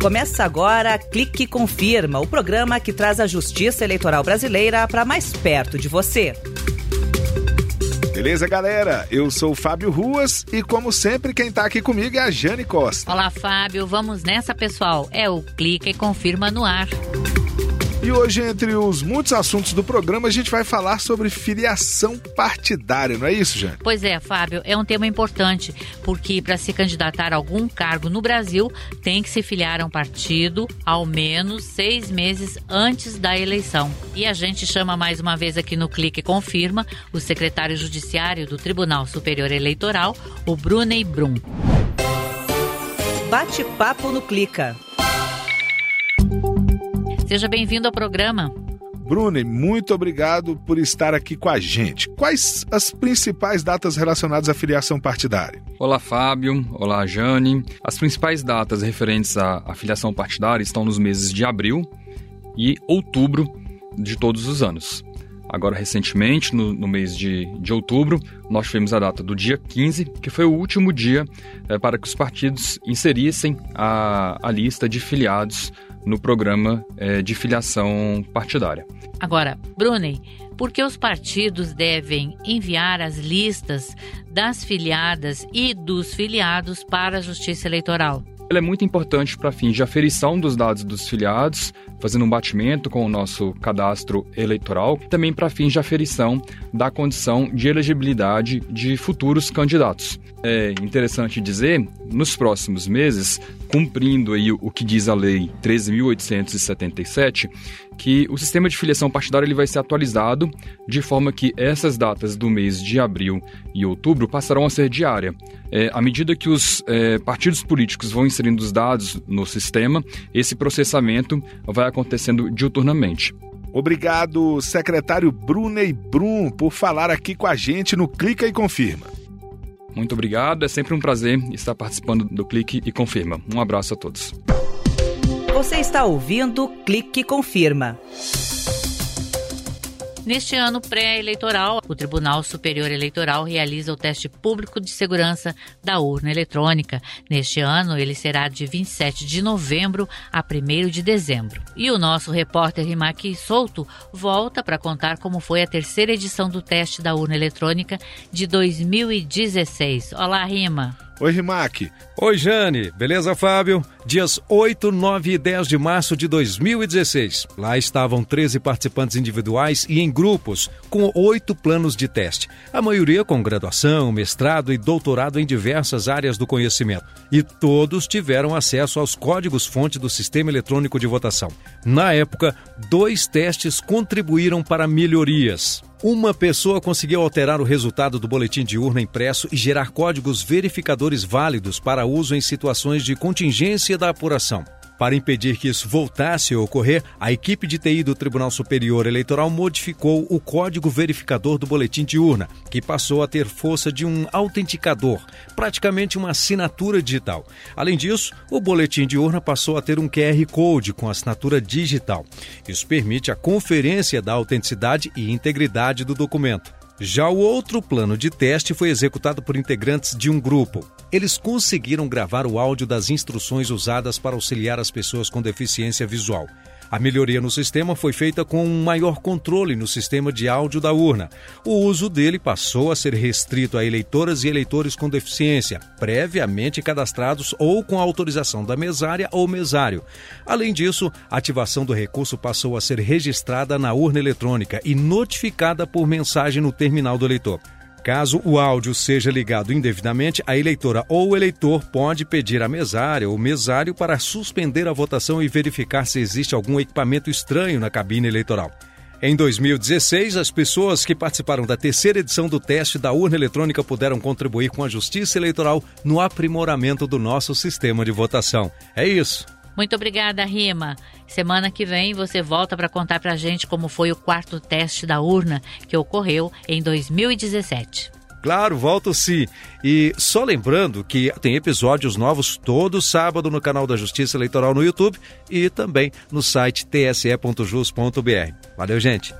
Começa agora Clique Confirma, o programa que traz a justiça eleitoral brasileira para mais perto de você. Beleza, galera? Eu sou o Fábio Ruas e, como sempre, quem tá aqui comigo é a Jane Costa. Olá, Fábio. Vamos nessa, pessoal. É o Clique e Confirma no ar. E hoje, entre os muitos assuntos do programa, a gente vai falar sobre filiação partidária, não é isso, Jane? Pois é, Fábio, é um tema importante, porque para se candidatar a algum cargo no Brasil, tem que se filiar a um partido ao menos seis meses antes da eleição. E a gente chama mais uma vez aqui no Clique Confirma o secretário judiciário do Tribunal Superior Eleitoral, o Brunei Brum. Bate-papo no Clica. Seja bem-vindo ao programa. Brune, muito obrigado por estar aqui com a gente. Quais as principais datas relacionadas à filiação partidária? Olá, Fábio. Olá, Jane. As principais datas referentes à, à filiação partidária estão nos meses de abril e outubro de todos os anos. Agora, recentemente, no, no mês de, de, outubro, nós tivemos a data do dia 15, que foi o último dia é, para que os partidos inserissem a, a lista de filiados no programa é, de filiação partidária. Agora, Brunei, por que os partidos devem enviar as listas das filiadas e dos filiados para a Justiça Eleitoral? Ela é muito importante para fins de aferição dos dados dos filiados, fazendo um batimento com o nosso cadastro eleitoral, também para fins de aferição da condição de elegibilidade de futuros candidatos. É interessante dizer, nos próximos meses, cumprindo aí o que diz a lei 13.877, que o sistema de filiação partidária ele vai ser atualizado de forma que essas datas do mês de abril e outubro passarão a ser diária. É, à medida que os é, partidos políticos vão inserindo os dados no sistema, esse processamento vai acontecendo diuturnamente. Obrigado, secretário Brunei Brum, por falar aqui com a gente no Clica e Confirma. Muito obrigado, é sempre um prazer estar participando do Clique e Confirma. Um abraço a todos. Você está ouvindo Clique Confirma. Neste ano pré-eleitoral, o Tribunal Superior Eleitoral realiza o teste público de segurança da urna eletrônica. Neste ano, ele será de 27 de novembro a 1 de dezembro. E o nosso repórter Rimaki Souto volta para contar como foi a terceira edição do teste da urna eletrônica de 2016. Olá, Rima. Oi, Rimac. Oi, Jane. Beleza, Fábio? Dias 8, 9 e 10 de março de 2016. Lá estavam 13 participantes individuais e em grupos, com oito planos de teste. A maioria com graduação, mestrado e doutorado em diversas áreas do conhecimento. E todos tiveram acesso aos códigos-fonte do Sistema Eletrônico de Votação. Na época, dois testes contribuíram para melhorias. Uma pessoa conseguiu alterar o resultado do boletim de urna impresso e gerar códigos verificadores válidos para uso em situações de contingência da apuração. Para impedir que isso voltasse a ocorrer, a equipe de TI do Tribunal Superior Eleitoral modificou o código verificador do boletim de urna, que passou a ter força de um autenticador, praticamente uma assinatura digital. Além disso, o boletim de urna passou a ter um QR Code com assinatura digital. Isso permite a conferência da autenticidade e integridade do documento. Já o outro plano de teste foi executado por integrantes de um grupo. Eles conseguiram gravar o áudio das instruções usadas para auxiliar as pessoas com deficiência visual. A melhoria no sistema foi feita com um maior controle no sistema de áudio da urna. O uso dele passou a ser restrito a eleitoras e eleitores com deficiência, previamente cadastrados ou com autorização da mesária ou mesário. Além disso, a ativação do recurso passou a ser registrada na urna eletrônica e notificada por mensagem no terminal do eleitor. Caso o áudio seja ligado indevidamente, a eleitora ou o eleitor pode pedir à mesária ou mesário para suspender a votação e verificar se existe algum equipamento estranho na cabine eleitoral. Em 2016, as pessoas que participaram da terceira edição do teste da urna eletrônica puderam contribuir com a Justiça Eleitoral no aprimoramento do nosso sistema de votação. É isso. Muito obrigada, Rima. Semana que vem você volta para contar para a gente como foi o quarto teste da urna que ocorreu em 2017. Claro, volto sim. E só lembrando que tem episódios novos todo sábado no canal da Justiça Eleitoral no YouTube e também no site tse.jus.br. Valeu, gente.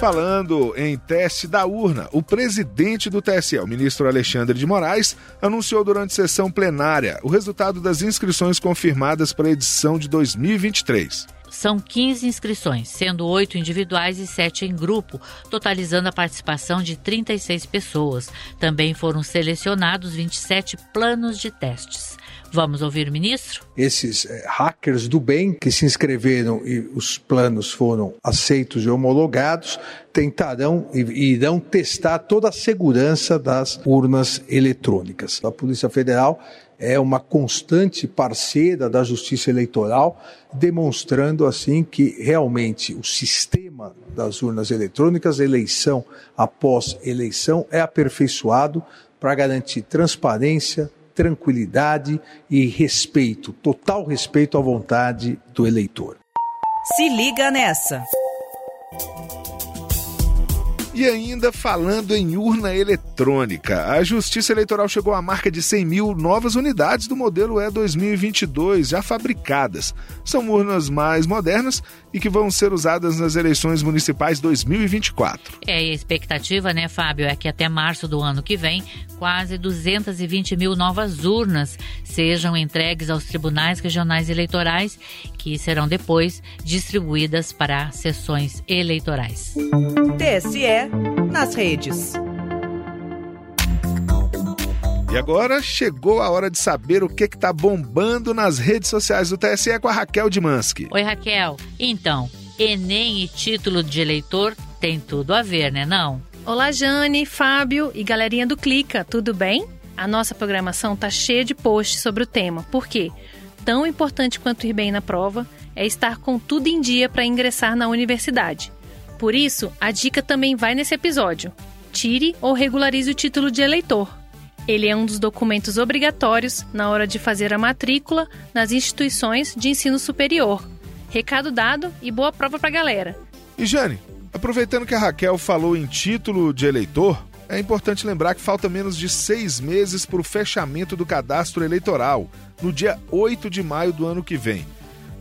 Falando em teste da urna, o presidente do TSE, o ministro Alexandre de Moraes, anunciou durante sessão plenária o resultado das inscrições confirmadas para a edição de 2023. São 15 inscrições, sendo 8 individuais e 7 em grupo, totalizando a participação de 36 pessoas. Também foram selecionados 27 planos de testes. Vamos ouvir ministro? Esses é, hackers do bem que se inscreveram e os planos foram aceitos e homologados tentarão e irão testar toda a segurança das urnas eletrônicas. A Polícia Federal é uma constante parceira da Justiça Eleitoral, demonstrando assim que realmente o sistema das urnas eletrônicas, eleição após eleição, é aperfeiçoado para garantir transparência, tranquilidade e respeito, total respeito à vontade do eleitor. Se liga nessa. E ainda falando em urna eletrônica, a Justiça Eleitoral chegou à marca de 100 mil novas unidades do modelo E2022 já fabricadas. São urnas mais modernas e que vão ser usadas nas eleições municipais 2024. É, e a expectativa, né, Fábio, é que até março do ano que vem, quase 220 mil novas urnas sejam entregues aos tribunais regionais eleitorais, que serão depois distribuídas para sessões eleitorais. TSE nas redes. E agora chegou a hora de saber o que está bombando nas redes sociais do TSE com a Raquel Dimansky. Oi, Raquel. Então, Enem e título de eleitor tem tudo a ver, né não? Olá, Jane, Fábio e galerinha do Clica, tudo bem? A nossa programação tá cheia de posts sobre o tema. Por quê? Tão importante quanto ir bem na prova é estar com tudo em dia para ingressar na universidade. Por isso, a dica também vai nesse episódio. Tire ou regularize o título de eleitor. Ele é um dos documentos obrigatórios na hora de fazer a matrícula nas instituições de ensino superior. Recado dado e boa prova pra galera. E Jane, aproveitando que a Raquel falou em título de eleitor, é importante lembrar que falta menos de seis meses para o fechamento do cadastro eleitoral, no dia 8 de maio do ano que vem.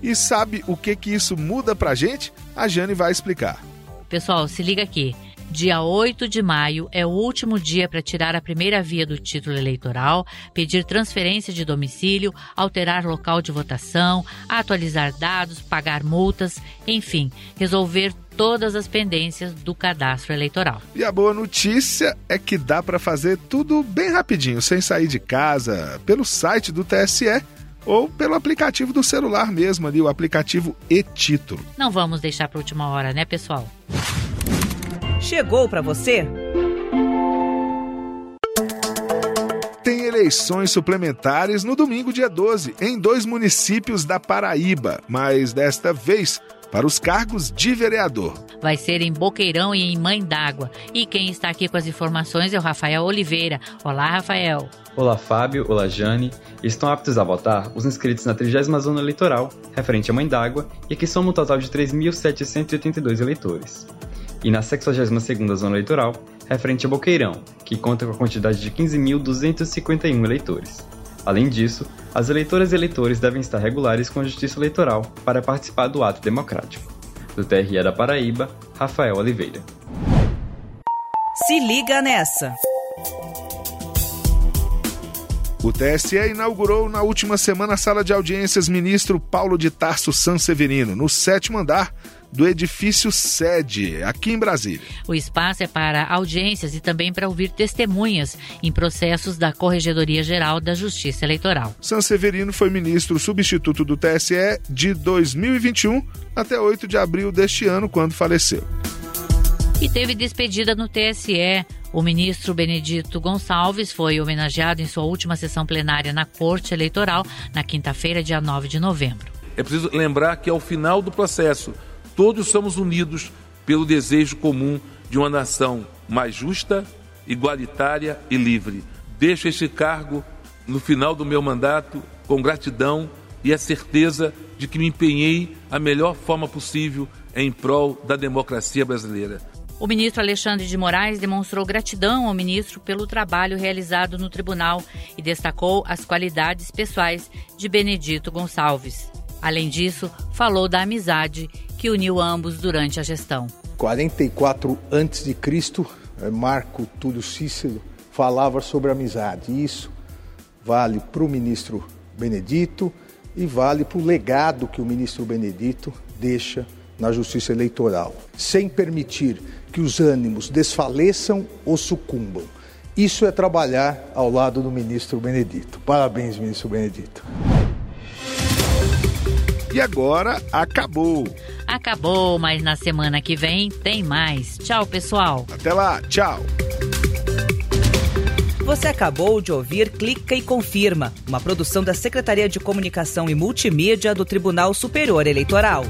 E sabe o que, que isso muda pra gente? A Jane vai explicar. Pessoal, se liga aqui. Dia 8 de maio é o último dia para tirar a primeira via do título eleitoral, pedir transferência de domicílio, alterar local de votação, atualizar dados, pagar multas, enfim, resolver todas as pendências do cadastro eleitoral. E a boa notícia é que dá para fazer tudo bem rapidinho, sem sair de casa, pelo site do TSE ou pelo aplicativo do celular mesmo ali, o aplicativo e-título. Não vamos deixar para última hora, né, pessoal? Chegou para você? Tem eleições suplementares no domingo, dia 12, em dois municípios da Paraíba, mas desta vez para os cargos de vereador. Vai ser em Boqueirão e em Mãe d'Água. E quem está aqui com as informações é o Rafael Oliveira. Olá, Rafael. Olá, Fábio. Olá, Jane. Estão aptos a votar os inscritos na 30 Zona Eleitoral, referente à Mãe d'Água, e aqui soma um total de 3.782 eleitores. E na 62ª Zona Eleitoral, referente a Boqueirão, que conta com a quantidade de 15.251 eleitores. Além disso, as eleitoras e eleitores devem estar regulares com a Justiça Eleitoral para participar do ato democrático. Do TRE da Paraíba, Rafael Oliveira. Se liga nessa. O TSE inaugurou na última semana a sala de audiências ministro Paulo de Tarso Sanseverino, no sétimo andar do edifício sede, aqui em Brasília. O espaço é para audiências e também para ouvir testemunhas em processos da Corregedoria Geral da Justiça Eleitoral. Sanseverino foi ministro substituto do TSE de 2021 até 8 de abril deste ano, quando faleceu. E teve despedida no TSE. O ministro Benedito Gonçalves foi homenageado em sua última sessão plenária na Corte Eleitoral na quinta-feira, dia 9 de novembro. É preciso lembrar que ao final do processo, todos somos unidos pelo desejo comum de uma nação mais justa, igualitária e livre. Deixo este cargo no final do meu mandato com gratidão e a certeza de que me empenhei a melhor forma possível em prol da democracia brasileira. O ministro Alexandre de Moraes demonstrou gratidão ao ministro pelo trabalho realizado no tribunal e destacou as qualidades pessoais de Benedito Gonçalves. Além disso, falou da amizade que uniu ambos durante a gestão. 44 a.C., é, Marco Túlio Cícero falava sobre amizade. Isso vale para o ministro Benedito e vale para o legado que o ministro Benedito deixa na justiça eleitoral, sem permitir que os ânimos desfaleçam ou sucumbam. Isso é trabalhar ao lado do ministro Benedito. Parabéns, ministro Benedito. E agora acabou. Acabou, mas na semana que vem tem mais. Tchau, pessoal. Até lá, tchau. Você acabou de ouvir Clica e Confirma, uma produção da Secretaria de Comunicação e Multimídia do Tribunal Superior Eleitoral.